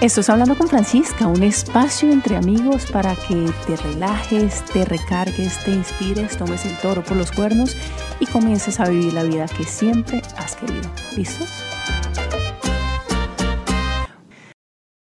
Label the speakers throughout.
Speaker 1: Estás hablando con Francisca, un espacio entre amigos para que te relajes, te recargues, te inspires, tomes el toro por los cuernos y comiences a vivir la vida que siempre has querido. ¿Listos?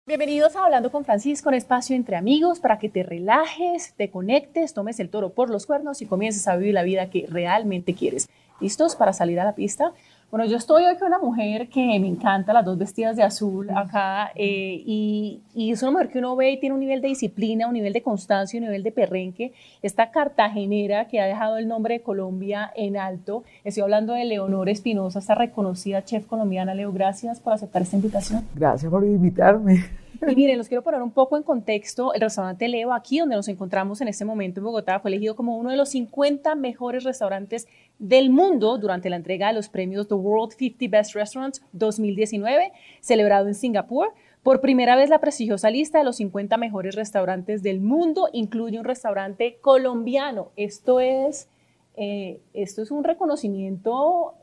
Speaker 1: Bienvenidos a Hablando con Francisca, un espacio entre amigos para que te relajes, te conectes, tomes el toro por los cuernos y comiences a vivir la vida que realmente quieres. ¿Listos para salir a la pista? Bueno, yo estoy hoy con una mujer que me encanta, las dos vestidas de azul acá, eh, y, es una mujer que uno ve y tiene un nivel de disciplina, un nivel de constancia, un nivel de perrenque. Esta cartagenera que ha dejado el nombre de Colombia en alto. Estoy hablando de Leonor Espinosa, esta reconocida chef colombiana. Leo, gracias por aceptar esta invitación.
Speaker 2: Gracias por invitarme.
Speaker 1: Y miren, los quiero poner un poco en contexto. El restaurante Leo, aquí donde nos encontramos en este momento en Bogotá, fue elegido como uno de los 50 mejores restaurantes del mundo durante la entrega de los premios The World 50 Best Restaurants 2019, celebrado en Singapur. Por primera vez, la prestigiosa lista de los 50 mejores restaurantes del mundo incluye un restaurante colombiano. Esto es, eh, esto es un reconocimiento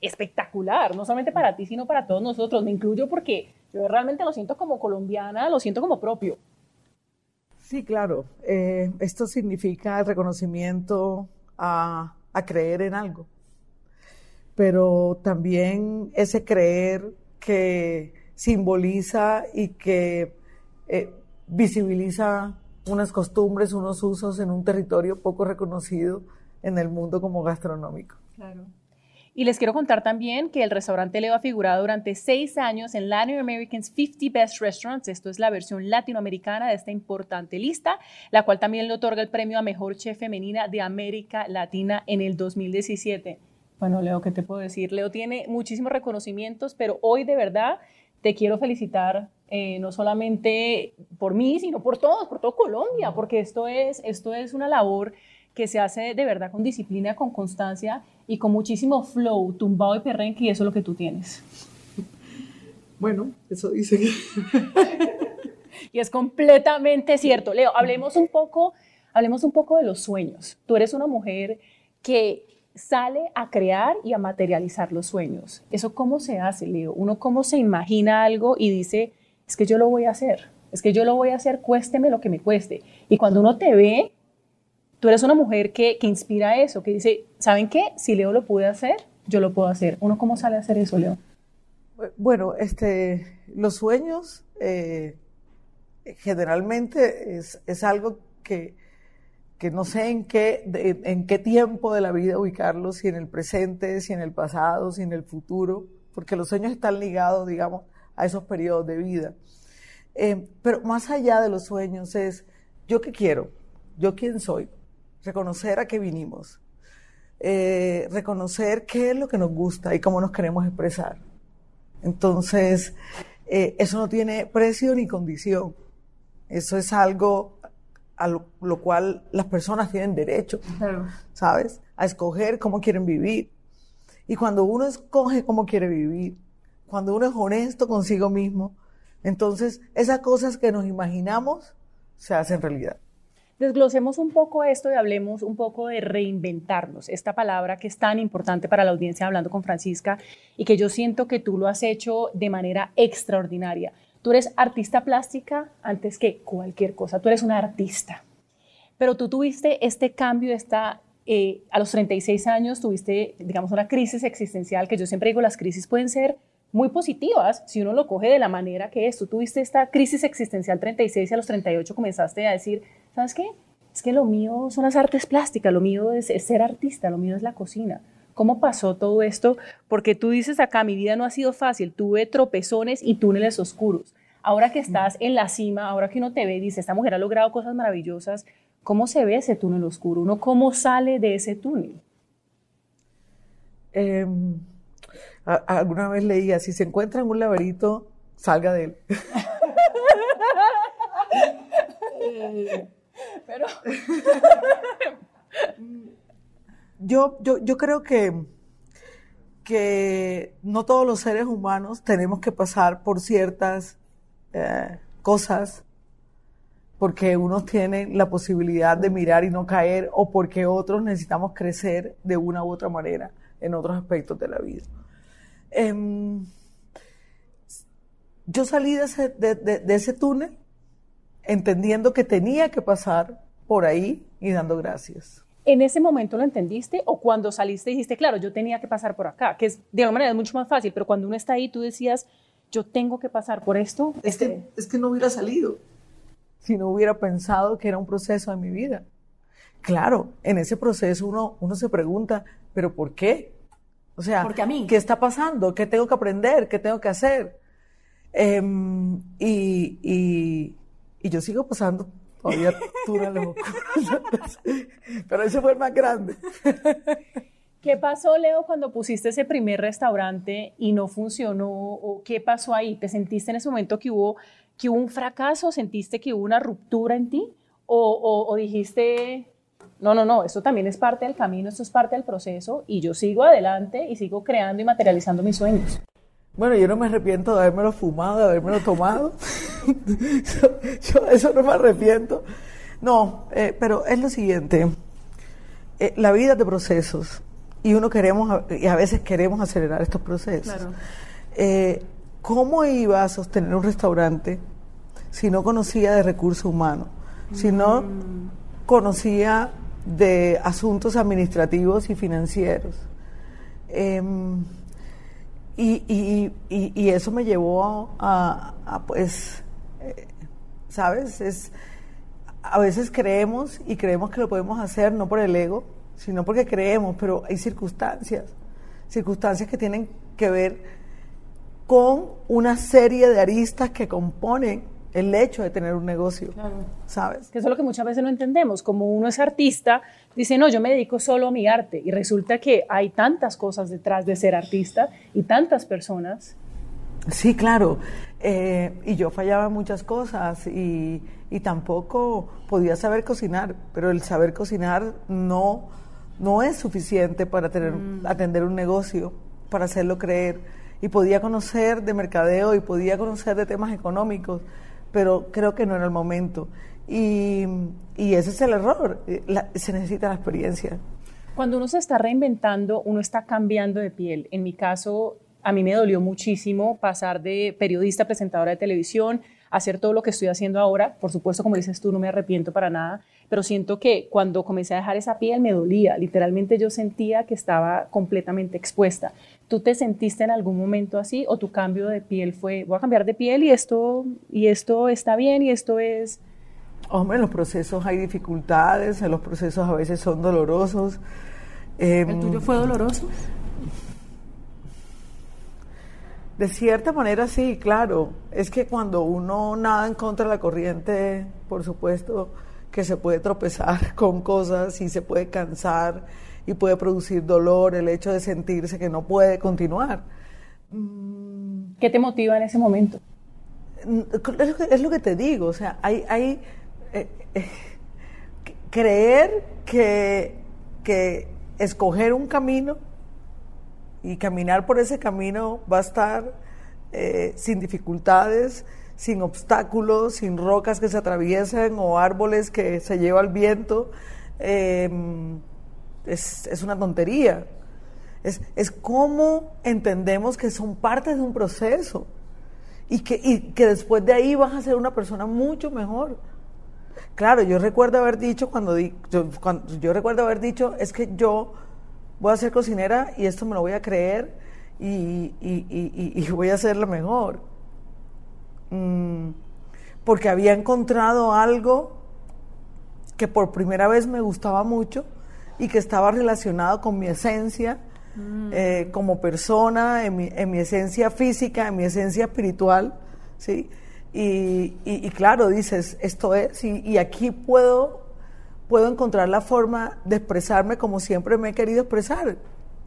Speaker 1: espectacular, no solamente para ti, sino para todos nosotros. Me incluyo porque yo realmente lo siento como colombiana, lo siento como propio.
Speaker 2: Sí, claro. Eh, esto significa el reconocimiento a, creer en algo, pero también ese creer que simboliza y que eh, visibiliza unas costumbres, unos usos en un territorio poco reconocido en el mundo como gastronómico.
Speaker 1: Claro. Y les quiero contar también que el restaurante Leo ha figurado durante seis años en Latin American's 50 Best Restaurants. Esto es la versión latinoamericana de esta importante lista, la cual también le otorga el premio a Mejor Chef Femenina de América Latina en el 2017. Bueno, Leo, ¿qué te puedo decir? Leo tiene muchísimos reconocimientos, pero hoy de verdad te quiero felicitar eh, no solamente por mí, sino por todos, por todo Colombia, porque esto es, esto es una labor que se hace de verdad con disciplina, con constancia y con muchísimo flow, tumbado y perrenque, y eso es lo que tú tienes.
Speaker 2: Bueno, eso dice
Speaker 1: y es completamente cierto. Leo, hablemos un poco, hablemos un poco de los sueños. Tú eres una mujer que sale a crear y a materializar los sueños. ¿Eso cómo se hace, Leo? Uno cómo se imagina algo y dice, es que yo lo voy a hacer, es que yo lo voy a hacer, cuésteme lo que me cueste. Y cuando uno te ve, tú eres una mujer que, inspira eso, que dice, ¿saben qué? Si Leo lo pude hacer, yo lo puedo hacer. ¿Uno cómo sale a hacer eso, Leo?
Speaker 2: Bueno, este, los sueños eh, generalmente es, algo que, que, no sé en qué, en qué tiempo de la vida ubicarlos, si en el presente, si en el pasado, si en el futuro, porque los sueños están ligados, digamos, a esos periodos de vida. Eh, pero más allá de los sueños es, ¿yo qué quiero? ¿Yo quién soy? Reconocer a qué vinimos, eh, reconocer qué es lo que nos gusta y cómo nos queremos expresar. Entonces, eh, eso no tiene precio ni condición. Eso es algo a lo, cual las personas tienen derecho, ¿sabes? A escoger cómo quieren vivir. Y cuando uno escoge cómo quiere vivir, cuando uno es honesto consigo mismo, entonces esas cosas que nos imaginamos se hacen realidad.
Speaker 1: Desglosemos un poco esto y hablemos un poco de reinventarnos, esta palabra que es tan importante para la audiencia hablando con Francisca y que yo siento que tú lo has hecho de manera extraordinaria. Tú eres artista plástica antes que cualquier cosa, tú eres una artista. Pero tú tuviste este cambio, esta, eh, a los 36 años tuviste, digamos, una crisis existencial, que yo siempre digo, las crisis pueden ser muy positivas si uno lo coge de la manera que es. Tú tuviste esta crisis existencial 36 y a los 38 comenzaste a decir, ¿sabes qué? Es que lo mío son las artes plásticas, lo mío es, ser artista, lo mío es la cocina. ¿Cómo pasó todo esto? Porque tú dices acá, mi vida no ha sido fácil, tuve tropezones y túneles oscuros. Ahora que estás en la cima, ahora que uno te ve y dice, esta mujer ha logrado cosas maravillosas, ¿cómo se ve ese túnel oscuro? ¿Uno cómo sale de ese túnel?
Speaker 2: Em, alguna vez leía, si se encuentra en un laberinto, salga de él. Eh, pero... yo, yo, yo creo que, que no todos los seres humanos tenemos que pasar por ciertas eh, cosas porque unos tienen la posibilidad de mirar y no caer o porque otros necesitamos crecer de una u otra manera en otros aspectos de la vida. Em, yo salí de ese, de ese túnel entendiendo que tenía que pasar por ahí y dando gracias.
Speaker 1: ¿En ese momento lo entendiste o cuando saliste dijiste, claro, yo tenía que pasar por acá? Que es, de alguna manera es mucho más fácil, pero cuando uno está ahí tú decías, yo tengo que pasar por esto.
Speaker 2: Es que, este es que no hubiera salido si no hubiera pensado que era un proceso de mi vida. Claro, en ese proceso uno, uno se pregunta, ¿pero por qué? O sea,
Speaker 1: Porque a mí.
Speaker 2: ¿qué está pasando? ¿Qué tengo que aprender? ¿Qué tengo que hacer? Em, y, y, y yo sigo pasando todavía dura la Pero ese fue el más grande.
Speaker 1: ¿Qué pasó, Leo, cuando pusiste ese primer restaurante y no funcionó? ¿O qué pasó ahí? ¿Te sentiste en ese momento que hubo, que hubo un fracaso? ¿Sentiste que hubo una ruptura en ti? ¿O, o dijiste, no, no, no, esto también es parte del camino, esto es parte del proceso y yo sigo adelante y sigo creando y materializando mis sueños?
Speaker 2: Bueno, yo no me arrepiento de habérmelo fumado, de habérmelo tomado. yo, eso no me arrepiento. No, eh, pero es lo siguiente. Eh, la vida es de procesos y uno queremos, y a veces queremos acelerar estos procesos. Claro. Eh, ¿Cómo iba a sostener un restaurante si no conocía de recursos humanos? Si no mm. conocía de asuntos administrativos y financieros. Em, y, y, eso me llevó a, pues, eh, ¿sabes? Es, a veces creemos y creemos que lo podemos hacer no por el ego, sino porque creemos, pero hay circunstancias, circunstancias que tienen que ver con una serie de aristas que componen el hecho de tener un negocio, ¿sabes?
Speaker 1: Que eso es lo que muchas veces no entendemos. Como uno es artista, dice, no, yo me dedico solo a mi arte. Y resulta que hay tantas cosas detrás de ser artista y tantas personas.
Speaker 2: Sí, claro. Eh, y yo fallaba en muchas cosas y, y, tampoco podía saber cocinar, pero el saber cocinar no, no es suficiente para tener, mm. atender un negocio, para hacerlo creer. Y podía conocer de mercadeo y podía conocer de temas económicos, pero creo que no era el momento. Y, y ese es el error, eh, se necesita la experiencia.
Speaker 1: Cuando uno se está reinventando, uno está cambiando de piel. En mi caso, a mí me dolió muchísimo pasar de periodista, presentadora de televisión, hacer todo lo que estoy haciendo ahora. Por supuesto, como dices tú, no me arrepiento para nada, pero siento que cuando comencé a dejar esa piel me dolía. Literalmente yo sentía que estaba completamente expuesta. ¿Tú te sentiste en algún momento así o tu cambio de piel fue, voy a cambiar de piel y esto, y esto está bien y esto es...
Speaker 2: Hombre, en los procesos hay dificultades, en los procesos a veces son dolorosos.
Speaker 1: ¿El tuyo em, fue doloroso?
Speaker 2: De cierta manera sí, claro. Es que cuando uno nada en contra de la corriente, por supuesto que se puede tropezar con cosas y se puede cansar y puede producir dolor el hecho de sentirse que no puede continuar.
Speaker 1: ¿Qué te motiva en ese momento?
Speaker 2: Es lo que te digo, o sea, hay, hay eh, eh, creer que, que escoger un camino y caminar por ese camino va a estar eh, sin dificultades, sin obstáculos, sin rocas que se atraviesen o árboles que se lleva el viento. Em, es, una tontería. Es, es cómo entendemos que son parte de un proceso y que, y que después de ahí vas a ser una persona mucho mejor. Claro, yo recuerdo haber dicho cuando, di, cuando yo recuerdo haber dicho es que yo voy a ser cocinera y esto me lo voy a creer y, voy a hacer lo mejor. Mm, porque había encontrado algo que por primera vez me gustaba mucho y que estaba relacionado con mi esencia mm. eh, como persona, en mi, en mi, esencia física, en mi esencia espiritual, ¿sí? Y, claro, dices, esto es, y aquí puedo puedo encontrar la forma de expresarme como siempre me he querido expresar,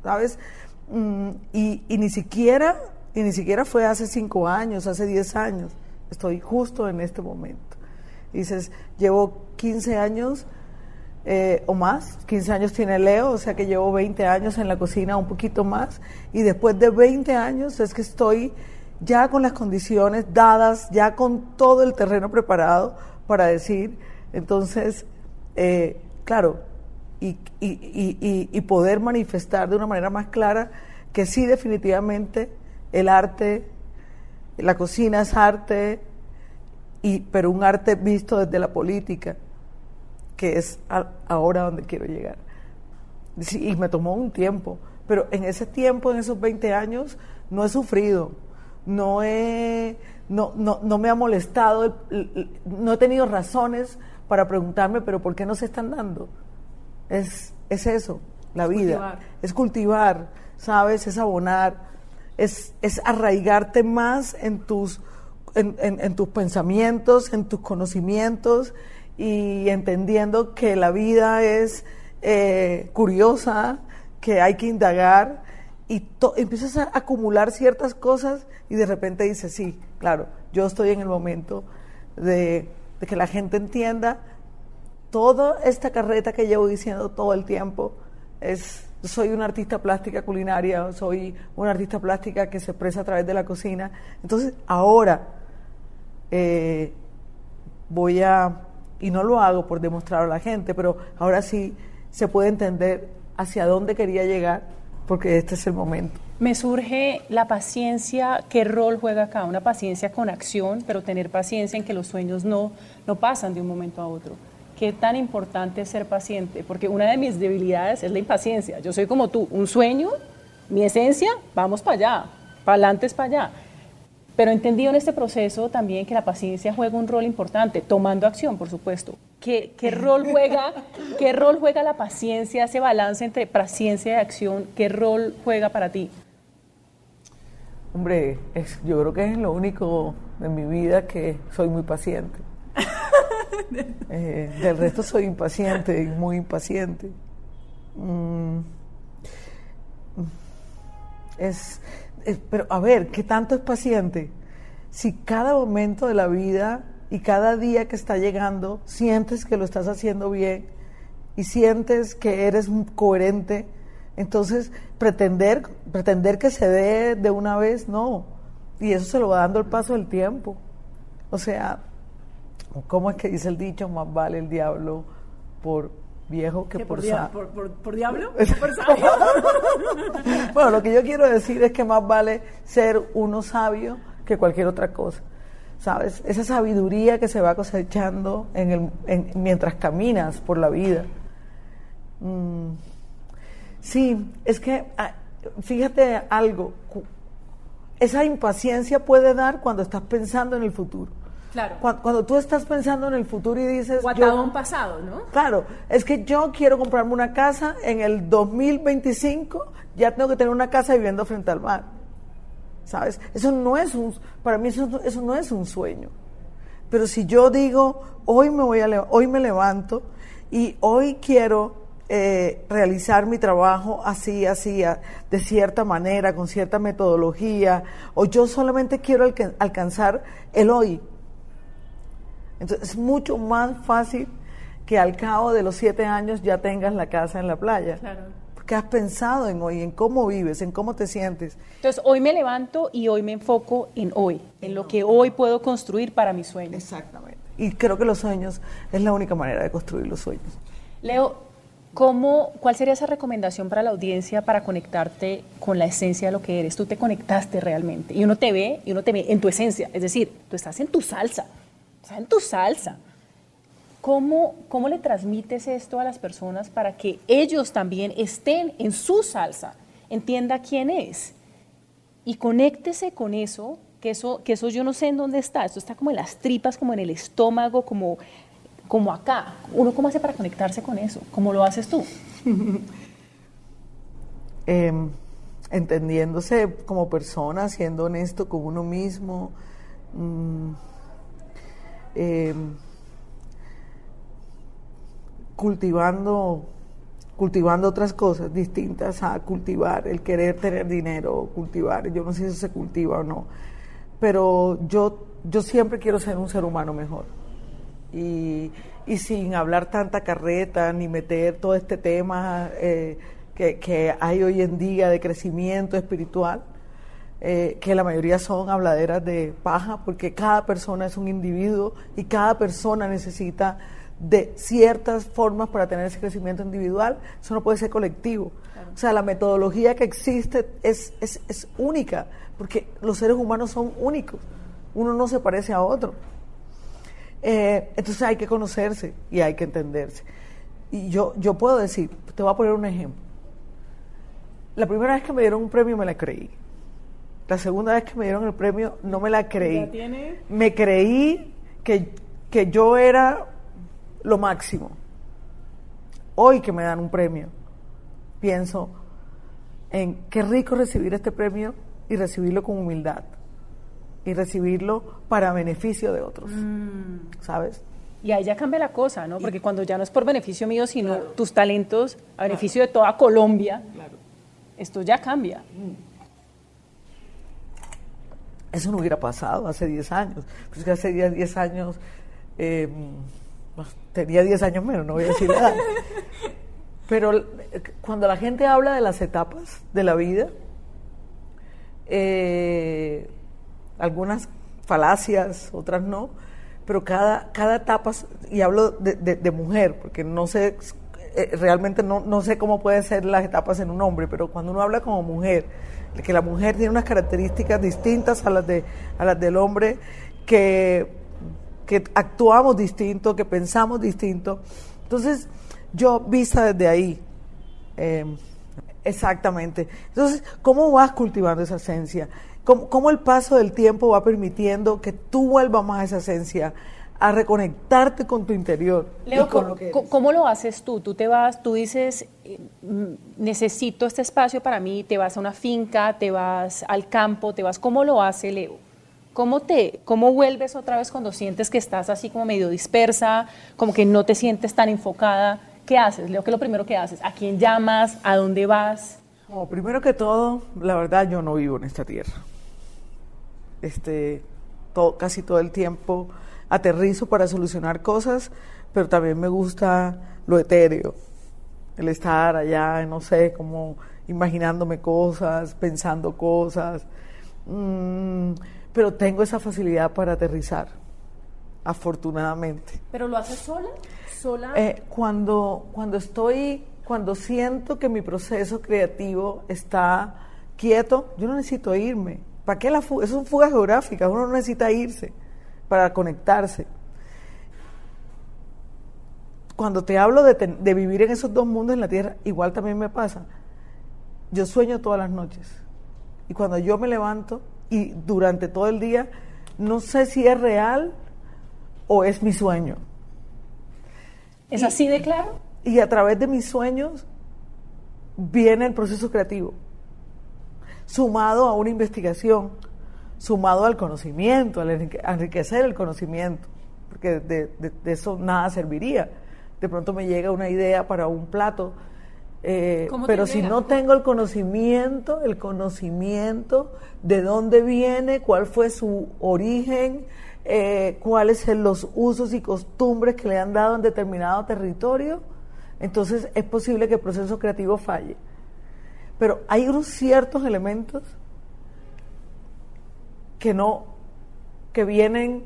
Speaker 2: ¿sabes? Mm, y, ni siquiera, y ni siquiera fue hace cinco años, hace diez años, estoy justo en este momento. dices, llevo 15 años eh, o más, 15 años tiene Leo, o sea que llevo 20 años en la cocina, un poquito más, y después de 20 años es que estoy ya con las condiciones dadas, ya con todo el terreno preparado para decir, entonces eh, claro, y, y, poder manifestar de una manera más clara que sí definitivamente el arte La cocina es arte, y, pero un arte visto desde la política, que es ahora donde quiero llegar. y me tomó un tiempo, pero en ese tiempo, en esos 20 años, no he sufrido, no, he, no, no, no me ha molestado, no he tenido razones para preguntarme, pero ¿por qué no se están dando? Es, es eso, la vida. Es cultivar, ¿sabes? Es abonar, es, es arraigarte más en tus, en, en, tus pensamientos, en tus conocimientos y entendiendo que la vida es eh, curiosa, que hay que indagar y empiezas a acumular ciertas cosas y de repente dices, sí, claro, yo estoy en el momento de, que la gente entienda toda esta carreta que llevo diciendo todo el tiempo es soy una artista plástica culinaria, soy una artista plástica que se expresa a través de la cocina. Entonces, ahora eh, voy a, y no lo hago por demostrar a la gente, pero ahora sí se puede entender hacia dónde quería llegar, porque este es el momento.
Speaker 1: Me surge la paciencia, ¿qué rol juega acá? Una paciencia con acción, pero tener paciencia en que los sueños no, no pasan de un momento a otro. ¿Qué tan importante es ser paciente? Porque una de mis debilidades es la impaciencia. Yo soy como tú, un sueño, mi esencia, vamos para allá, para adelante es para allá. Pero he entendido en este proceso también que la paciencia juega un rol importante, tomando acción, por supuesto. ¿Qué, qué rol, juega, ¿Qué rol juega la paciencia, ese balance entre paciencia y acción? ¿Qué rol juega para ti?
Speaker 2: Hombre, yo creo que es lo único en mi vida que soy muy paciente. Eh, del resto soy impaciente muy impaciente. Mm. es, pero a ver, ¿qué tanto es paciente? Si cada momento de la vida y cada día que está llegando sientes que lo estás haciendo bien y sientes que eres coherente, entonces pretender, pretender que se dé de una vez, no. Y eso se lo va dando el paso del tiempo. O sea, ¿cómo es que dice el dicho? Más vale el diablo por viejo que por,
Speaker 1: por, por, diablo?
Speaker 2: bueno, lo que yo quiero decir es que más vale ser uno sabio que cualquier otra cosa. ¿Sabes? Esa sabiduría que se va cosechando en el, mientras caminas por la vida. Mm, sí, es que, ah, fíjate algo, esa impaciencia puede dar cuando estás pensando en el futuro.
Speaker 1: Claro.
Speaker 2: Cuando, tú estás pensando en el futuro y dices...
Speaker 1: yo, pasado, ¿no?
Speaker 2: Claro, es que yo quiero comprarme una casa en el 2025, ya tengo que tener una casa viviendo frente al mar. ¿Sabes? Eso no es un... Para mí eso, eso no es un sueño. Pero si yo digo, hoy me, voy a, hoy me levanto y hoy quiero eh, realizar mi trabajo así, así, de cierta manera, con cierta metodología, o yo solamente quiero alcanzar el hoy, entonces es mucho más fácil que al cabo de los siete años ya tengas la casa en la playa. Claro. Porque has pensado en hoy, en cómo vives, en cómo te sientes.
Speaker 1: Entonces hoy me levanto y hoy me enfoco en hoy, en lo que hoy puedo construir para mis sueños.
Speaker 2: Exactamente. Y creo que los sueños es la única manera de construir los sueños.
Speaker 1: Leo, ¿cómo, ¿cuál sería esa recomendación para la audiencia para conectarte con la esencia de lo que eres? Tú te conectaste realmente y uno te ve y uno te ve en tu esencia, es decir, tú estás en tu salsa sea, en tu salsa. ¿Cómo, ¿Cómo le transmites esto a las personas para que ellos también estén en su salsa? Entienda quién es. Y conéctese con eso, que eso, que eso yo no sé en dónde está. Esto está como en las tripas, como en el estómago, como, como acá. ¿Uno cómo hace para conectarse con eso? ¿Cómo lo haces tú?
Speaker 2: Em, entendiéndose como persona, siendo honesto con uno mismo. Mm, Em, cultivando cultivando otras cosas distintas a cultivar el querer tener dinero, cultivar, yo no sé si eso se cultiva o no, pero yo, yo siempre quiero ser un ser humano mejor. Y, y sin hablar tanta carreta ni meter todo este tema eh, que, que hay hoy en día de crecimiento espiritual, eh, que la mayoría son habladeras de paja, porque cada persona es un individuo y cada persona necesita de ciertas formas para tener ese crecimiento individual, eso no puede ser colectivo. O sea, la metodología que existe es, es, es única, porque los seres humanos son únicos, uno no se parece a otro. Eh, entonces hay que conocerse y hay que entenderse. Y yo, yo puedo decir, te voy a poner un ejemplo. La primera vez que me dieron un premio me la creí. La segunda vez que me dieron el premio no me la creí. Me creí que, que yo era lo máximo. Hoy que me dan un premio, pienso en qué rico recibir este premio y recibirlo con humildad y recibirlo para beneficio de otros, mm. ¿sabes?
Speaker 1: Y ahí ya cambia la cosa, ¿no? Porque cuando ya no es por beneficio mío, sino tus talentos a beneficio de toda Colombia, esto ya cambia. Mm.
Speaker 2: Eso no hubiera pasado hace 10 años. Pues que hace 10 años, eh, tenía 10 años menos, no voy a decir nada. Pero cuando la gente habla de las etapas de la vida, eh, algunas falacias, otras no, pero cada, cada etapa, y hablo de, mujer, porque no sé, eh, realmente no, no, sé cómo pueden ser las etapas en un hombre, pero cuando uno habla como mujer, que la mujer tiene unas características distintas a las, de, a las del hombre, que, que actuamos distinto, que pensamos distinto. Entonces, yo vista desde ahí, em, exactamente. Entonces, ¿cómo vas cultivando esa esencia? ¿Cómo, el paso del tiempo va permitiendo que tú vuelvas más a esa esencia, a reconectarte con tu interior?
Speaker 1: Leo, ¿cómo, lo haces tú? Tú te vas, tú dices, eh, mm, necesito este espacio para mí, te vas a una finca, te vas al campo, te vas, ¿cómo lo hace Leo? ¿Cómo, te, ¿Cómo vuelves otra vez cuando sientes que estás así como medio dispersa, como que no te sientes tan enfocada? ¿Qué haces, Leo? ¿Qué es lo primero que haces? ¿A quién llamas? ¿A dónde vas?
Speaker 2: primero que todo, la verdad yo no vivo en esta tierra este, todo, casi todo el tiempo aterrizo para solucionar cosas, pero también me gusta lo etéreo, el estar allá, no sé, como imaginándome cosas, pensando cosas, mm, pero tengo esa facilidad para aterrizar, afortunadamente.
Speaker 1: ¿Pero lo haces sola? ¿Sola?
Speaker 2: Eh, cuando, cuando estoy, cuando siento que mi proceso creativo está quieto, yo no necesito irme ¿Para qué la fuga? Eso es fuga geográfica, uno no necesita irse para conectarse. Cuando te hablo de, de vivir en esos dos mundos en la Tierra, igual también me pasa. Yo sueño todas las noches. Y cuando yo me levanto y durante todo el día, no sé si es real o es mi sueño.
Speaker 1: ¿Es así de claro?
Speaker 2: Y a través de mis sueños viene el proceso creativo sumado a una investigación, sumado al conocimiento, al enriquecer el conocimiento, porque de, eso nada serviría. De pronto me llega una idea para un plato, eh, pero si no tengo el conocimiento, el conocimiento de dónde viene, cuál fue su origen, eh, cuáles son los usos y costumbres que le han dado en determinado territorio, entonces es posible que el proceso creativo falle. Pero hay unos ciertos elementos que no, que vienen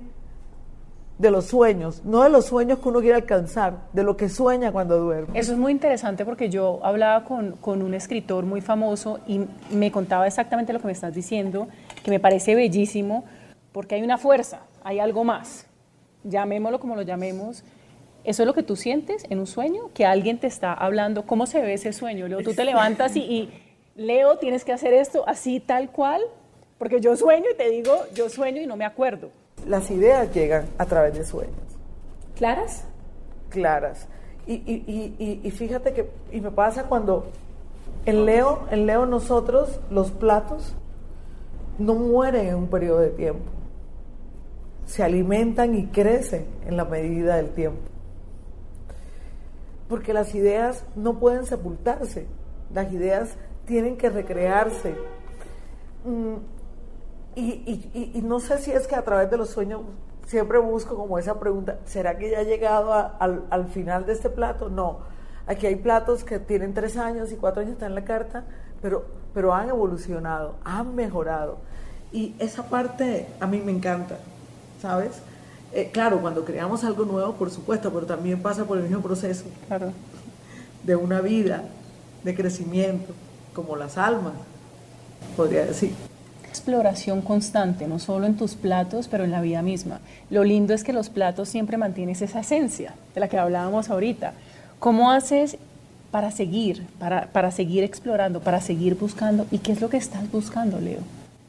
Speaker 2: de los sueños, no de los sueños que uno quiere alcanzar, de lo que sueña cuando duerme.
Speaker 1: Eso es muy interesante porque yo hablaba con, con, un escritor muy famoso y me contaba exactamente lo que me estás diciendo, que me parece bellísimo, porque hay una fuerza, hay algo más, llamémoslo como lo llamemos. ¿Eso es lo que tú sientes en un sueño? Que alguien te está hablando. ¿Cómo se ve ese sueño? Leo, tú te levantas y Leo, tienes que hacer esto así tal cual, porque yo sueño y te digo, yo sueño y no me acuerdo.
Speaker 2: Las ideas llegan a través de sueños.
Speaker 1: ¿Claras?
Speaker 2: Claras. Y, fíjate que, y me pasa cuando en Leo, en Leo nosotros, los platos, no mueren en un periodo de tiempo. Se alimentan y crecen en la medida del tiempo. Porque las ideas no pueden sepultarse. Las ideas tienen que recrearse. Mm, y, no sé si es que a través de los sueños siempre busco como esa pregunta, ¿será que ya he llegado al, final de este plato? No. Aquí hay platos que tienen tres años y cuatro años están en la carta, pero, pero han evolucionado, han mejorado. Y esa parte a mí me encanta, ¿sabes? Eh, claro, cuando creamos algo nuevo, por supuesto, pero también pasa por el mismo proceso
Speaker 1: claro.
Speaker 2: de una vida de crecimiento, como las almas, podría decir
Speaker 1: exploración constante, no solo en tus platos, pero en la vida misma. Lo lindo es que los platos siempre mantienes esa esencia de la que hablábamos ahorita. ¿Cómo haces para seguir, para, para seguir explorando, para seguir buscando? ¿Y qué es lo que estás buscando, Leo?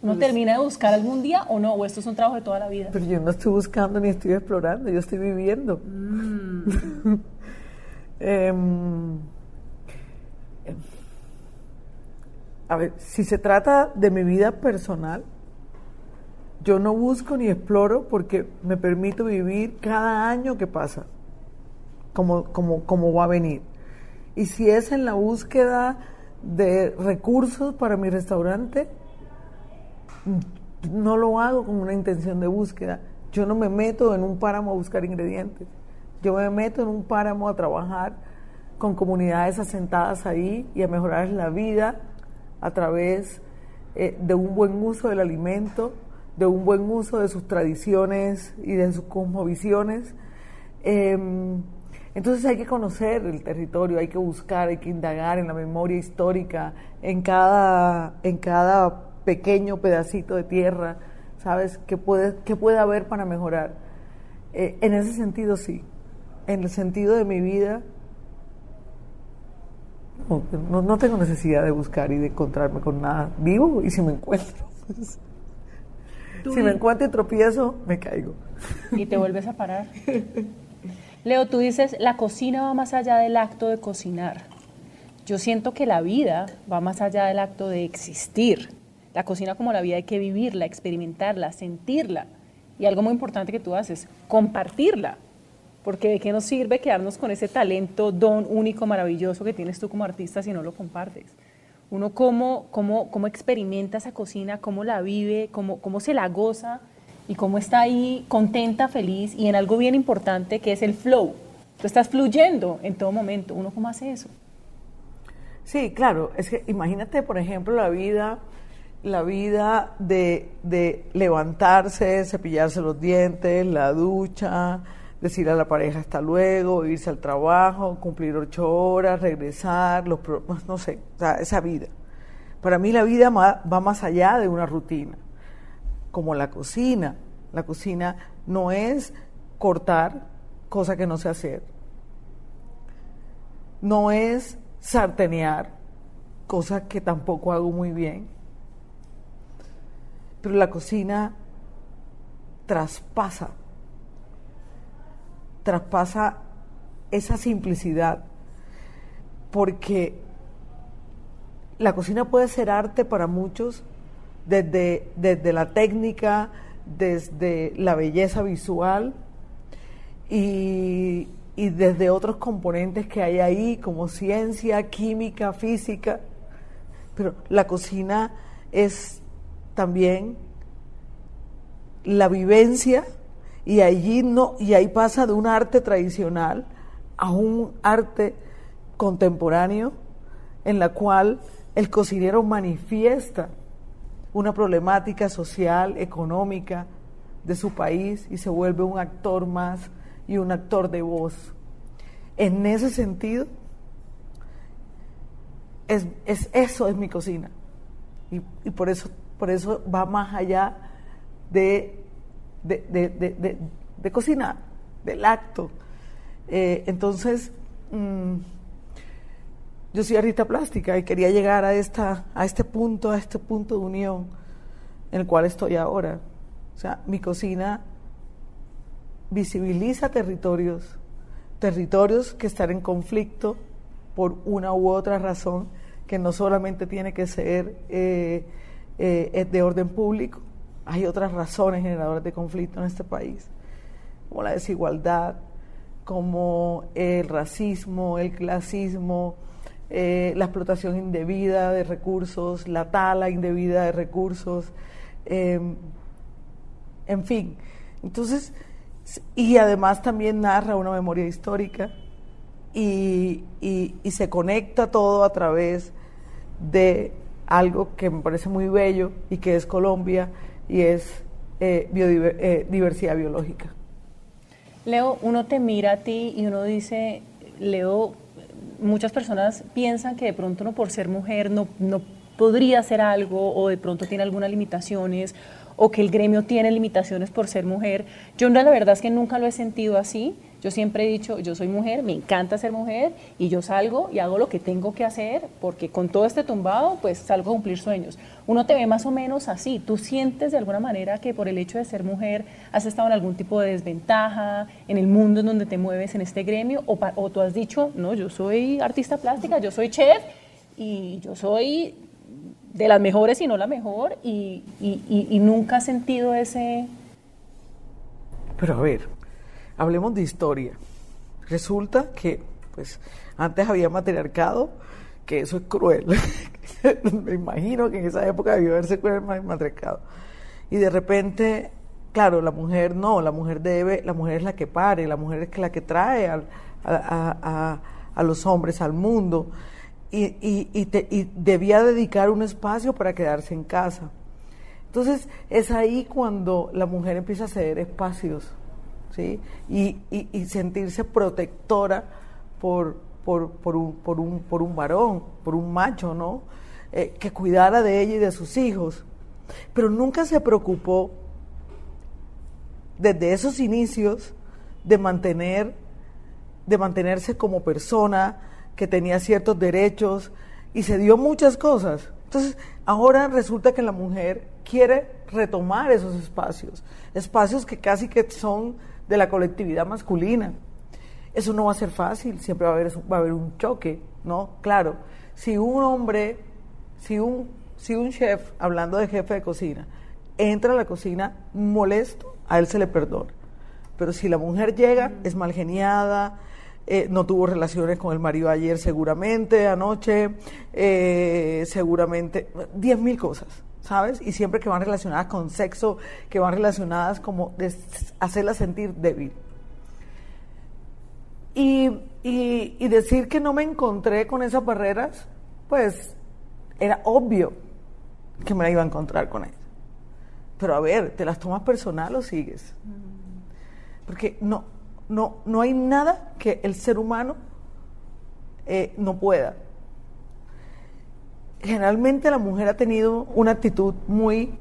Speaker 1: ¿Uno pues termina de buscar algún día o no? ¿O esto es un trabajo de toda la vida?
Speaker 2: Pero yo no estoy buscando ni estoy explorando, yo estoy viviendo. Mm. Em, a ver, si se trata de mi vida personal, yo no busco ni exploro porque me permito vivir cada año que pasa, como, como, como va a venir. Y si es en la búsqueda de recursos para mi restaurante, no lo hago con una intención de búsqueda. Yo no me meto en un páramo a buscar ingredientes. Yo me meto en un páramo a trabajar con comunidades asentadas ahí y a mejorar la vida a través eh, de un buen uso del alimento, de un buen uso de sus tradiciones y de sus cosmovisiones. Em, entonces hay que conocer el territorio, hay que buscar, hay que indagar en la memoria histórica, en cada, en cada pequeño pedacito de tierra, ¿sabes? ¿Qué puede, qué puede haber para mejorar? Eh, en ese sentido sí, en el sentido de mi vida no, no, tengo necesidad de buscar y de encontrarme con nada. Vivo y si me encuentro. si me encuentro y tropiezo, me caigo.
Speaker 1: Y te vuelves a parar. Leo, tú dices, la cocina va más allá del acto de cocinar. Yo siento que la vida va más allá del acto de existir. La cocina como la vida hay que vivirla, experimentarla, sentirla. Y algo muy importante que tú haces, compartirla porque de qué nos sirve quedarnos con ese talento, don único, maravilloso que tienes tú como artista si no lo compartes. Uno cómo, cómo, cómo experimenta esa cocina, cómo la vive, cómo, cómo se la goza y cómo está ahí contenta, feliz y en algo bien importante que es el flow. Tú estás fluyendo en todo momento. ¿Uno cómo hace eso?
Speaker 2: Sí, claro. Es que imagínate, por ejemplo, la vida, la vida de, de levantarse, cepillarse los dientes, la ducha, decir a la pareja hasta luego, irse al trabajo, cumplir ocho horas, regresar, los, no sé, esa vida. Para mí la vida va más allá de una rutina, como la cocina. La cocina no es cortar, cosa que no sé hacer. No es sartenear, cosa que tampoco hago muy bien. Pero la cocina traspasa traspasa esa simplicidad, porque la cocina puede ser arte para muchos, desde, desde la técnica, desde la belleza visual y, y desde otros componentes que hay ahí, como ciencia, química, física, pero la cocina es también la vivencia y allí no y ahí pasa de un arte tradicional a un arte contemporáneo en la cual el cocinero manifiesta una problemática social, económica de su país y se vuelve un actor más y un actor de voz. En ese sentido, es, eso es mi cocina. Y, y, por, eso, por eso va más allá de de, cocinar, del acto. Eh, entonces, mm, yo soy artista plástica y quería llegar a, esta, a este punto, a este punto de unión en el cual estoy ahora. O sea, mi cocina visibiliza territorios, territorios que están en conflicto por una u otra razón, que no solamente tiene que ser eh, eh, de orden público, hay otras razones generadoras de conflicto en este país, como la desigualdad, como el racismo, el clasismo, eh, la explotación indebida de recursos, la tala indebida de recursos, em, en fin. Entonces, y además también narra una memoria histórica y, y se conecta todo a través de algo que me parece muy bello y que es Colombia y es eh, eh, biológica.
Speaker 1: Leo, uno te mira a ti y uno dice, Leo, muchas personas piensan que de pronto uno por ser mujer no, no podría hacer algo o de pronto tiene algunas limitaciones o que el gremio tiene limitaciones por ser mujer. Yo la verdad es que nunca lo he sentido así. Yo siempre he dicho, yo soy mujer, me encanta ser mujer y yo salgo y hago lo que tengo que hacer porque con todo este tumbado pues salgo a cumplir sueños. Uno te ve más o menos así. ¿Tú sientes de alguna manera que por el hecho de ser mujer has estado en algún tipo de desventaja en el mundo en donde te mueves en este gremio o, tú has dicho, no, yo soy artista plástica, yo soy chef y yo soy de las mejores y no la mejor, y, nunca has sentido ese...
Speaker 2: Pero a ver, hablemos de historia. Resulta que, pues, antes había matriarcado, que eso es cruel. Me imagino que en esa época debió haberse cruel el matriarcado. Y de repente, claro, la mujer no, la mujer debe, la mujer es la que pare, la mujer es la que trae a, los hombres al mundo y, y, debía dedicar un espacio para quedarse en casa. Entonces es ahí cuando la mujer empieza a ceder espacios ¿sí? y, sentirse protectora por, por, por, un, por, un, por un varón, por un macho, ¿no? Eh, que cuidara de ella y de sus hijos. Pero nunca se preocupó desde esos inicios de mantener de mantenerse como persona, que tenía ciertos derechos y se dio muchas cosas. Entonces, ahora resulta que la mujer quiere retomar esos espacios, espacios que casi que son de la colectividad masculina. Eso no va a ser fácil, siempre va a haber, va a haber un choque, ¿no? Claro, si un hombre, si un, si un chef, hablando de jefe de cocina, entra a la cocina molesto, a él se le perdona. Pero si la mujer llega, es mal geniada, eh, no tuvo relaciones con el marido ayer seguramente, anoche, eh, seguramente, diez mil cosas, ¿sabes? Y siempre que van relacionadas con sexo, que van relacionadas como de hacerla sentir débil. Y, y decir que no me encontré con esas barreras, pues era obvio que me la iba a encontrar con ellas. Pero a ver, ¿te las tomas personal o sigues? Porque no, no, no hay nada que el ser humano eh, no pueda. Generalmente la mujer ha tenido una actitud muy,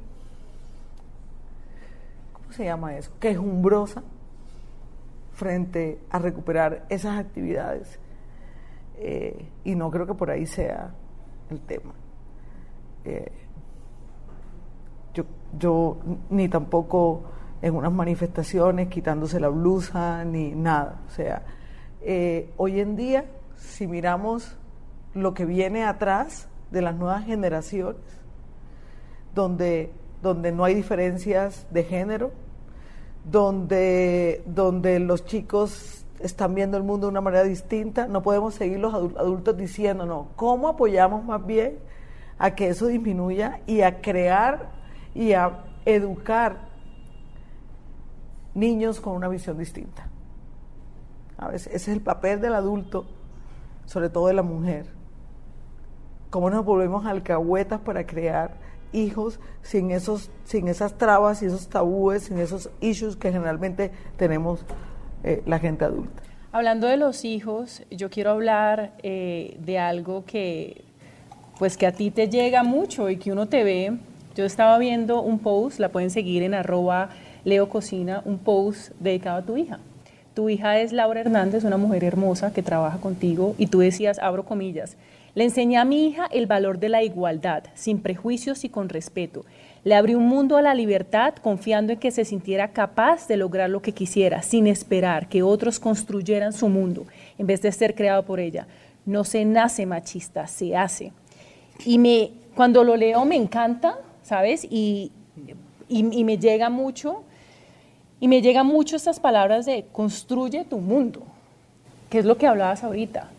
Speaker 2: ¿cómo se llama eso? Quejumbrosa frente a recuperar esas actividades. Eh, y no creo que por ahí sea el tema. Eh, yo, yo ni tampoco en unas manifestaciones quitándose la blusa ni nada. O sea, eh, hoy en día, si miramos lo que viene atrás de las nuevas generaciones, donde, donde no hay diferencias de género, donde, donde los chicos están viendo el mundo de una manera distinta, no podemos seguir los adultos diciéndonos cómo apoyamos más bien a que eso disminuya y a crear y a educar niños con una visión distinta. A veces ese es el papel del adulto, sobre todo de la mujer. Cómo nos volvemos alcahuetas para crear hijos sin esos, sin esas trabas y esos tabúes, sin esos issues que generalmente tenemos eh, la gente adulta.
Speaker 1: Hablando de los hijos, yo quiero hablar eh, de algo que, pues que a ti te llega mucho y que uno te ve. Yo estaba viendo un post, la pueden seguir en arroba Leo Cocina un post dedicado a tu hija. Tu hija es Laura Hernández, una mujer hermosa que trabaja contigo y tú decías, abro comillas, le enseñé a mi hija el valor de la igualdad, sin prejuicios y con respeto. Le abrí un mundo a la libertad confiando en que se sintiera capaz de lograr lo que quisiera, sin esperar que otros construyeran su mundo en vez de ser creado por ella. No se nace machista, se hace. Y me, cuando lo leo me encanta, ¿sabes? Y, y me llega mucho y me llegan mucho estas palabras de construye tu mundo, que es lo que hablabas ahorita.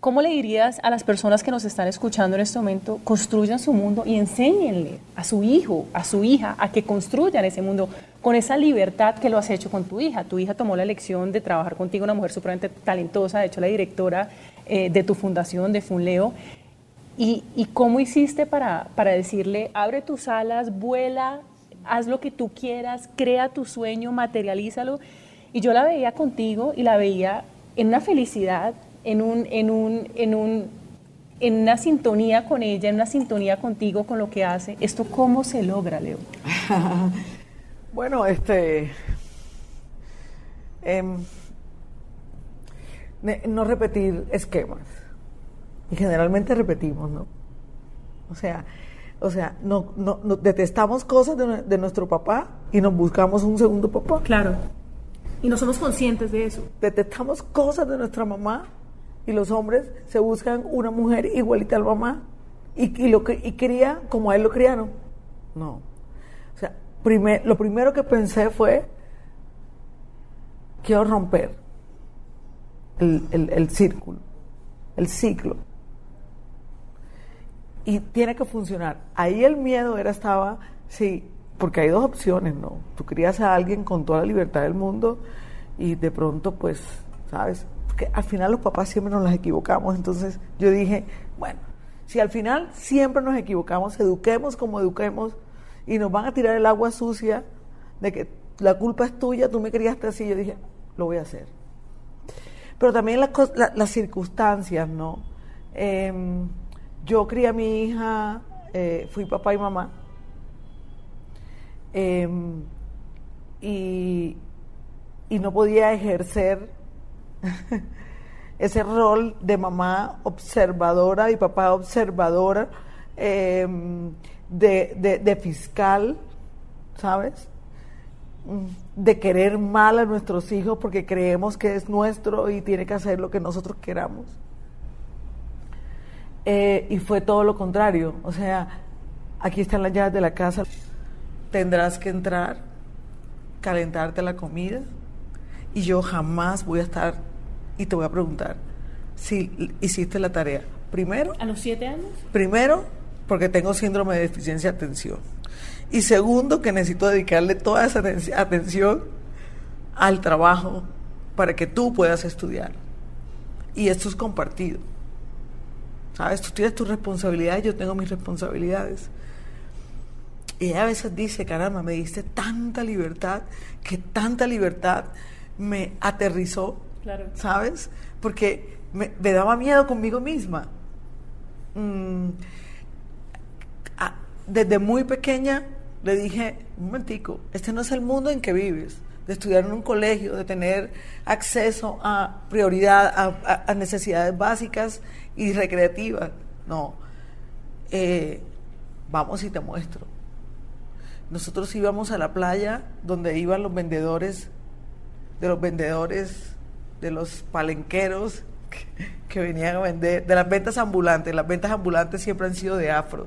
Speaker 1: ¿Cómo le dirías a las personas que nos están escuchando en este momento, construyan su mundo y enséñenle a su hijo, a su hija, a que construyan ese mundo con esa libertad que lo has hecho con tu hija? Tu hija tomó la elección de trabajar contigo, una mujer supremamente talentosa, de hecho la directora eh, de tu fundación, de Funleo. ¿Y, ¿Y, cómo hiciste para, para decirle, abre tus alas, vuela, haz lo que tú quieras, crea tu sueño, materialízalo. Y yo la veía contigo y la veía en una felicidad, en, un, en, un, en, un, en una sintonía con ella, en una sintonía contigo, con lo que hace. ¿Esto cómo se logra, Leo?
Speaker 2: bueno, este... Em, no repetir esquemas. Y generalmente repetimos, ¿no? O sea, o sea, no, no, detestamos cosas de, nuestro papá y nos buscamos un segundo papá.
Speaker 1: Claro. Y no somos conscientes de eso.
Speaker 2: Detestamos cosas de nuestra mamá y los hombres se buscan una mujer igualita a la mamá y, lo que, y cría como a él lo criaron. No. O sea, lo primero que pensé fue, quiero romper el, el círculo, el ciclo y tiene que funcionar. Ahí el miedo era, estaba, sí, porque hay dos opciones, ¿no? Tú querías a alguien con toda la libertad del mundo y de pronto, pues, ¿sabes? Al final los papás siempre nos las equivocamos. Entonces yo dije, bueno, si al final siempre nos equivocamos, eduquemos como eduquemos y nos van a tirar el agua sucia de que la culpa es tuya, tú me criaste así, yo dije, lo voy a hacer. Pero también las, las circunstancias, ¿no? Eh, yo crié a mi hija, eh, fui papá y mamá. Em, y, no podía ejercer ese rol de mamá observadora y papá observadora, em, de, de, fiscal, ¿sabes? De querer mal a nuestros hijos porque creemos que es nuestro y tiene que hacer lo que nosotros queramos. Eh, y fue todo lo contrario. O sea, aquí están las llaves de la casa, tendrás que entrar, calentarte la comida y yo jamás voy a estar y te voy a preguntar si hiciste la tarea. Primero.
Speaker 1: ¿A los siete años?
Speaker 2: Primero, porque tengo síndrome de deficiencia de atención. Y segundo, que necesito dedicarle toda esa atención al trabajo para que tú puedas estudiar. Y esto es compartido. ¿Sabes? Tú tienes tus responsabilidades, yo tengo mis responsabilidades. Y ella a veces dice, caramba, me diste tanta libertad, que tanta libertad me aterrizó, ¿sabes? Porque me, daba miedo conmigo misma. Mm, desde muy pequeña le dije, un momentico, este no es el mundo en que vives, de estudiar en un colegio, de tener acceso a prioridad, a necesidades básicas y recreativa. No. Eh, vamos y te muestro. Nosotros íbamos a la playa donde iban los vendedores, de los vendedores, de los palenqueros que, venían a vender, de las ventas ambulantes. Las ventas ambulantes siempre han sido de afro.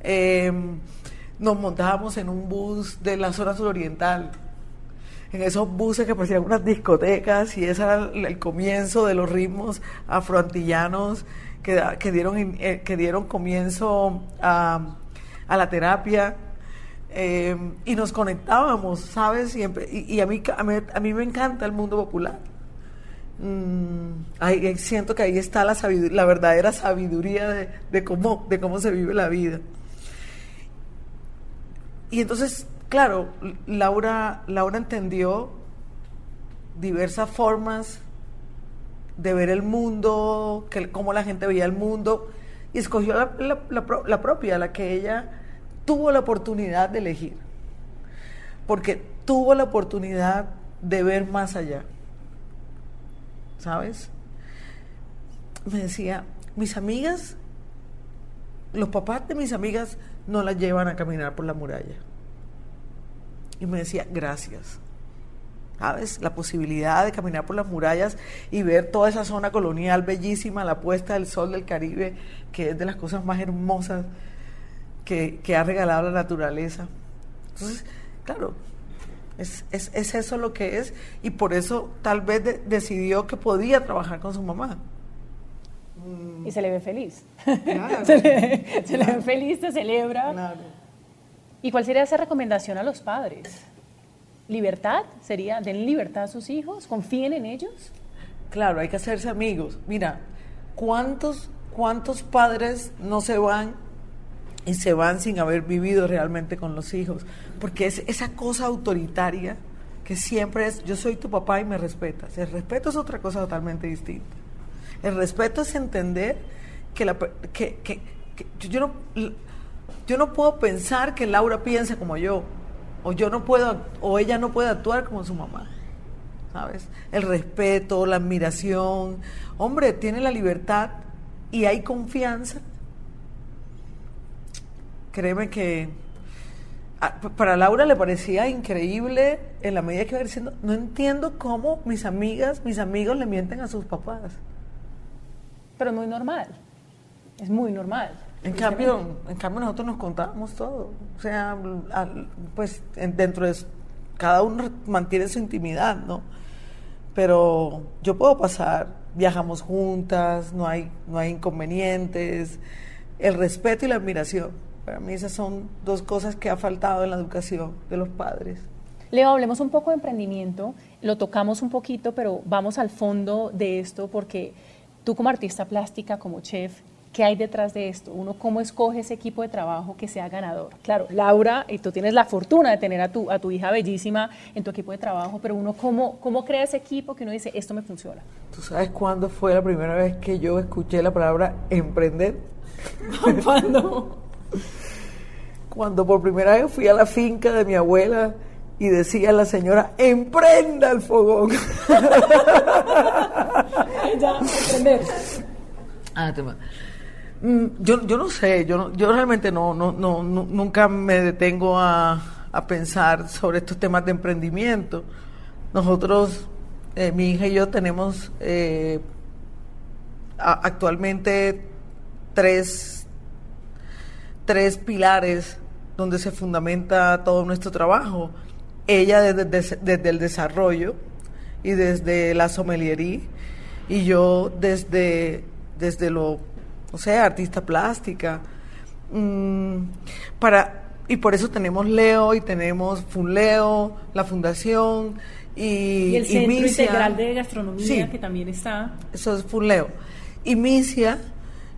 Speaker 2: Em, nos montábamos en un bus de la zona suroriental en esos buses que parecían unas discotecas y ese era el, comienzo de los ritmos afroantillanos que, que, dieron, eh, que dieron comienzo a, la terapia. Eh, y nos conectábamos, ¿sabes? Siempre. Y, a, mí, a, mí, me encanta el mundo popular. Mm, siento que ahí está la, la verdadera sabiduría de, cómo, de cómo se vive la vida. Y entonces claro, Laura, Laura entendió diversas formas de ver el mundo, cómo la gente veía el mundo, y escogió la, propia, la que ella tuvo la oportunidad de elegir, porque tuvo la oportunidad de ver más allá. ¿Sabes? Me decía, mis amigas, los papás de mis amigas no las llevan a caminar por la muralla y me decía, gracias. ¿Sabes? La posibilidad de caminar por las murallas y ver toda esa zona colonial bellísima, la puesta del sol del Caribe, que es de las cosas más hermosas que, ha regalado la naturaleza. Entonces, claro, es, eso lo que es y por eso tal vez decidió que podía trabajar con su mamá.
Speaker 1: Y se le ve feliz. se, le, se le ve feliz, se celebra. Claro. ¿Y cuál sería esa recomendación a los padres? ¿Libertad? ¿Sería den libertad a sus hijos? ¿Confíen en ellos?
Speaker 2: Claro, hay que hacerse amigos. Mira, ¿cuántos, cuántos padres no se van y se van sin haber vivido realmente con los hijos, porque es esa cosa autoritaria que siempre es, yo soy tu papá y me respetas. El respeto es otra cosa totalmente distinta. El respeto es entender que, la, que, que, yo, no, yo no puedo pensar que Laura piense como yo, o yo no puedo, o ella no puede actuar como su mamá. ¿Sabes? El respeto, la admiración. Hombre, tiene la libertad y hay confianza créeme que para Laura le parecía increíble en la medida que iba creciendo. No entiendo cómo mis amigas, mis amigos le mienten a sus papás.
Speaker 1: Pero es muy normal. Es muy normal.
Speaker 2: En cambio, en cambio nosotros nos contábamos todo. O sea, pues dentro de cada uno mantiene su intimidad, ¿no? Pero yo puedo pasar, viajamos juntas, no hay, no hay inconvenientes, el respeto y la admiración para mí esas son dos cosas que ha faltado en la educación de los padres.
Speaker 1: Leo, hablemos un poco de emprendimiento, lo tocamos un poquito, pero vamos al fondo de esto porque tú como artista plástica, como chef, ¿qué hay detrás de esto? Uno, ¿cómo escoge ese equipo de trabajo que sea ganador? Claro, Laura, y tú tienes la fortuna de tener a tu, a tu hija bellísima en tu equipo de trabajo, pero uno, ¿cómo, ¿cómo crea ese equipo que uno dice, esto me funciona?
Speaker 2: ¿Tú sabes cuándo fue la primera vez que yo escuché la palabra emprender?
Speaker 1: ¿Cuándo?
Speaker 2: Cuando por primera vez fui a la finca de mi abuela y decía la señora, emprenda el fogón.
Speaker 1: ya, emprender.
Speaker 2: Ah, mm, yo, yo no sé, yo, yo realmente no, no, no, nunca me detengo a, a, pensar sobre estos temas de emprendimiento. Nosotros, eh, mi hija y yo tenemos eh, actualmente tres tres pilares donde se fundamenta todo nuestro trabajo. Ella desde, el desarrollo y desde la sommeliería y yo desde, desde lo, o sea, artista plástica. Mm, para, y por eso tenemos Leo y tenemos Funleo, la fundación y,
Speaker 1: y el Centro Integral de Gastronomía que también está.
Speaker 2: Eso es Funleo. Y Misia,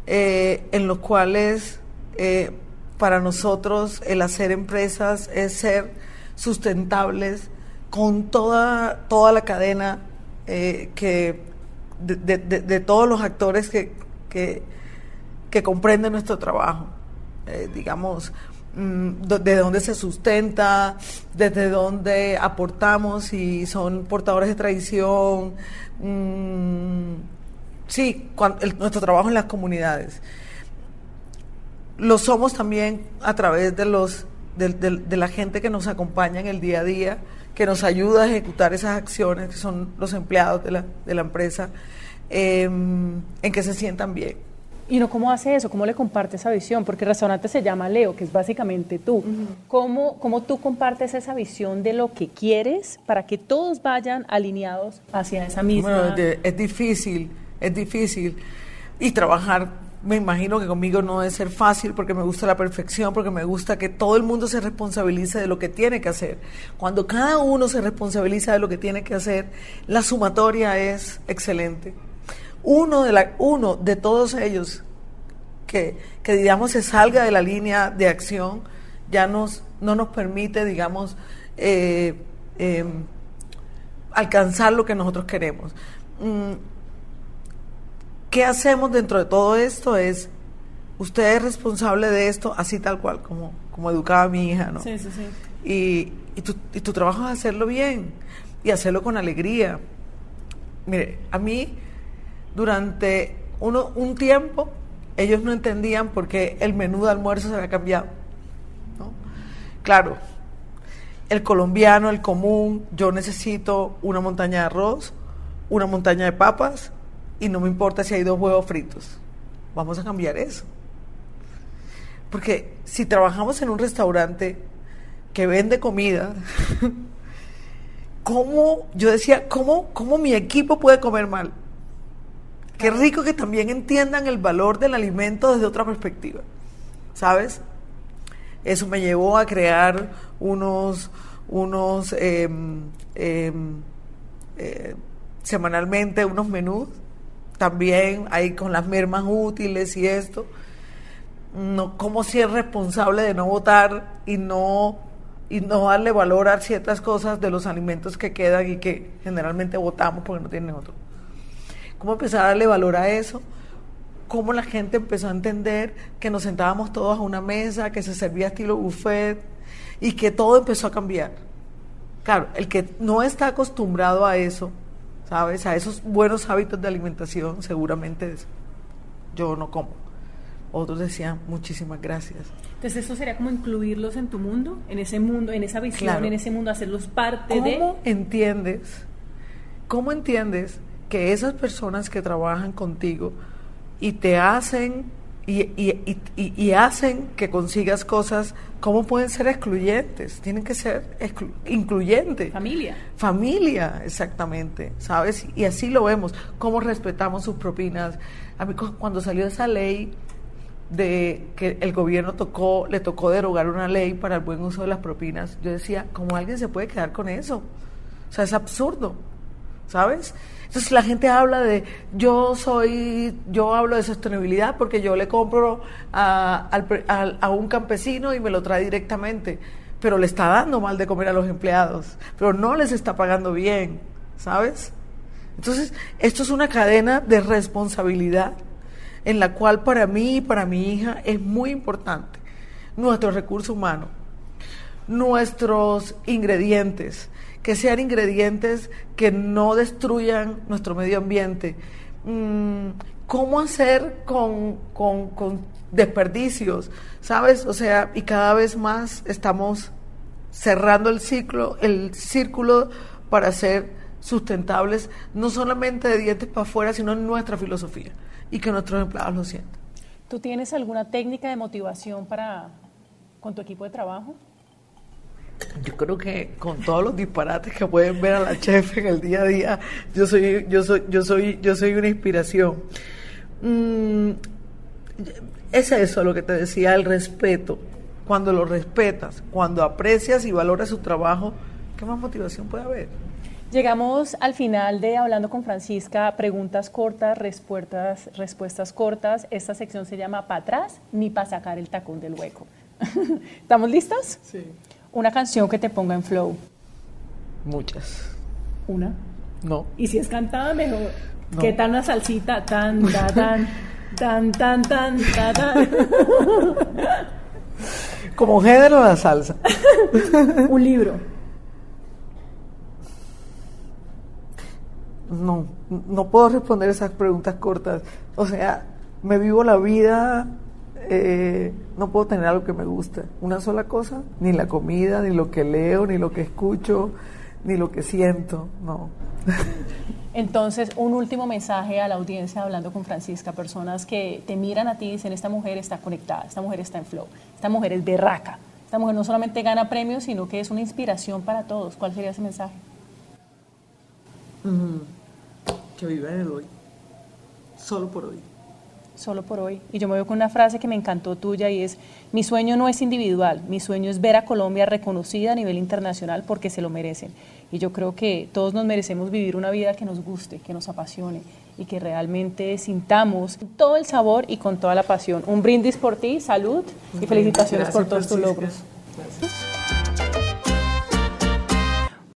Speaker 2: eh, en los cuales eh, para nosotros el hacer empresas es ser sustentables con toda, toda la cadena eh, que de, todos los actores que, que, comprenden nuestro trabajo. Eh, digamos, mm, de dónde se sustenta, desde dónde aportamos y son portadores de tradición. Mm, sí, nuestro trabajo en las comunidades lo somos también a través de los de, la gente que nos acompaña en el día a día, que nos ayuda a ejecutar esas acciones, que son los empleados de la, de la empresa, em, en que se sientan bien.
Speaker 1: ¿Y no cómo hace eso? ¿Cómo le comparte esa visión? Porque el restaurante se llama Leo, que es básicamente tú. ¿Cómo, ¿Cómo, tú compartes esa visión de lo que quieres para que todos vayan alineados hacia esa misma?
Speaker 2: Bueno, es difícil, es difícil. Y trabajar me imagino que conmigo no debe ser fácil porque me gusta la perfección, porque me gusta que todo el mundo se responsabilice de lo que tiene que hacer. Cuando cada uno se responsabiliza de lo que tiene que hacer, la sumatoria es excelente. Uno de, la, uno de todos ellos que, que, digamos, se salga de la línea de acción, ya nos, no nos permite, digamos, eh, em, alcanzar lo que nosotros queremos. Mm, ¿Qué hacemos dentro de todo esto? Es, usted es responsable de esto, así tal cual, como, como educaba a mi hija, ¿no?
Speaker 1: Sí, sí, sí.
Speaker 2: Y, y, tu, y tu trabajo es hacerlo bien y hacerlo con alegría. Mire, a mí, durante uno, un tiempo, ellos no entendían por qué el menú de almuerzo se había cambiado. ¿no? Claro, el colombiano, el común, yo necesito una montaña de arroz, una montaña de papas y no me importa si hay dos huevos fritos. Vamos a cambiar eso. Porque si trabajamos en un restaurante que vende comida, ¿cómo, yo decía, ¿cómo, cómo mi equipo puede comer mal? Qué rico que también entiendan el valor del alimento desde otra perspectiva, ¿sabes? Eso me llevó a crear unos, unos em, em, eh, semanalmente unos menús también ahí con las mermas útiles y esto. no, cómo ser responsable de no votar y no, y no darle valor a ciertas cosas de los alimentos que quedan y que generalmente votamos porque no tienen otro. Cómo empezar a darle valor a eso, cómo la gente empezó a entender que nos sentábamos todos a una mesa, que se servía estilo buffet y que todo empezó a cambiar. Claro, el que no está acostumbrado a eso, ¿sabes? A esos buenos hábitos de alimentación, seguramente yo no como. Otros decían, muchísimas gracias.
Speaker 1: Entonces, ¿eso sería como incluirlos en tu mundo, en ese mundo, en esa visión, en ese mundo, hacerlos parte de...
Speaker 2: ¿Cómo entiendes, cómo entiendes que esas personas que trabajan contigo y te hacen y, y, y, hacen que consigas cosas, ¿cómo pueden ser excluyentes? Tienen que ser incluyentes.
Speaker 1: Familia.
Speaker 2: Familia, exactamente, ¿sabes? Y así lo vemos, cómo respetamos sus propinas. A mí cuando salió esa ley de que el gobierno tocó, le tocó derogar una ley para el buen uso de las propinas, yo decía, ¿cómo alguien se puede quedar con eso? O sea, es absurdo, ¿sabes? Entonces la gente habla de, yo soy, yo hablo de sostenibilidad porque yo le compro a, a, un campesino y me lo trae directamente, pero le está dando mal de comer a los empleados, pero no les está pagando bien, ¿sabes? Entonces, esto es una cadena de responsabilidad en la cual para mí y para mi hija es muy importante nuestro recurso humano, nuestros ingredientes, que sean ingredientes que no destruyan nuestro medio ambiente. Mm, ¿Cómo hacer con, desperdicios? ¿Sabes? O sea, y cada vez más estamos cerrando el ciclo, el círculo para ser sustentables, no solamente de dientes para afuera, sino en nuestra filosofía y que nuestros empleados lo sientan.
Speaker 1: ¿Tú tienes alguna técnica de motivación para con tu equipo de trabajo?
Speaker 2: Yo creo que con todos los disparates que pueden ver a la chef en el día a día, yo soy, yo soy, yo soy, yo soy una inspiración. Mm, es eso lo que te decía, el respeto. Cuando lo respetas, cuando aprecias y valoras su trabajo, ¿qué más motivación puede haber?
Speaker 1: Llegamos al final de Hablando con Francisca, preguntas cortas, respuestas, respuestas cortas. Esta sección se llama para atrás ni para sacar el tacón del hueco. ¿Estamos listos?
Speaker 2: Sí.
Speaker 1: Una canción que te ponga en flow.
Speaker 2: Muchas.
Speaker 1: ¿Una?
Speaker 2: No.
Speaker 1: Y si es cantada, mejor. ¿Qué tal una salsita? Tan, tan, tan, tan, tan, tan, tan.
Speaker 2: Como género la salsa.
Speaker 1: Un libro.
Speaker 2: No, no puedo responder esas preguntas cortas. O sea, me vivo la vida eh, no puedo tener algo que me guste. Una sola cosa, ni la comida, ni lo que leo, ni lo que escucho, ni lo que siento, no.
Speaker 1: Entonces, un último mensaje a la audiencia hablando con Francisca, personas que te miran a ti y dicen, esta mujer está conectada, esta mujer está en flow, esta mujer es berraca, esta mujer no solamente gana premios, sino que es una inspiración para todos. ¿Cuál sería ese mensaje?
Speaker 2: Que viva en el hoy, solo por hoy
Speaker 1: solo por hoy. Y yo me veo con una frase que me encantó tuya y es, mi sueño no es individual, mi sueño es ver a Colombia reconocida a nivel internacional porque se lo merecen. Y yo creo que todos nos merecemos vivir una vida que nos guste, que nos apasione y que realmente sintamos todo el sabor y con toda la pasión. Un brindis por ti, salud y felicitaciones por todos tus logros.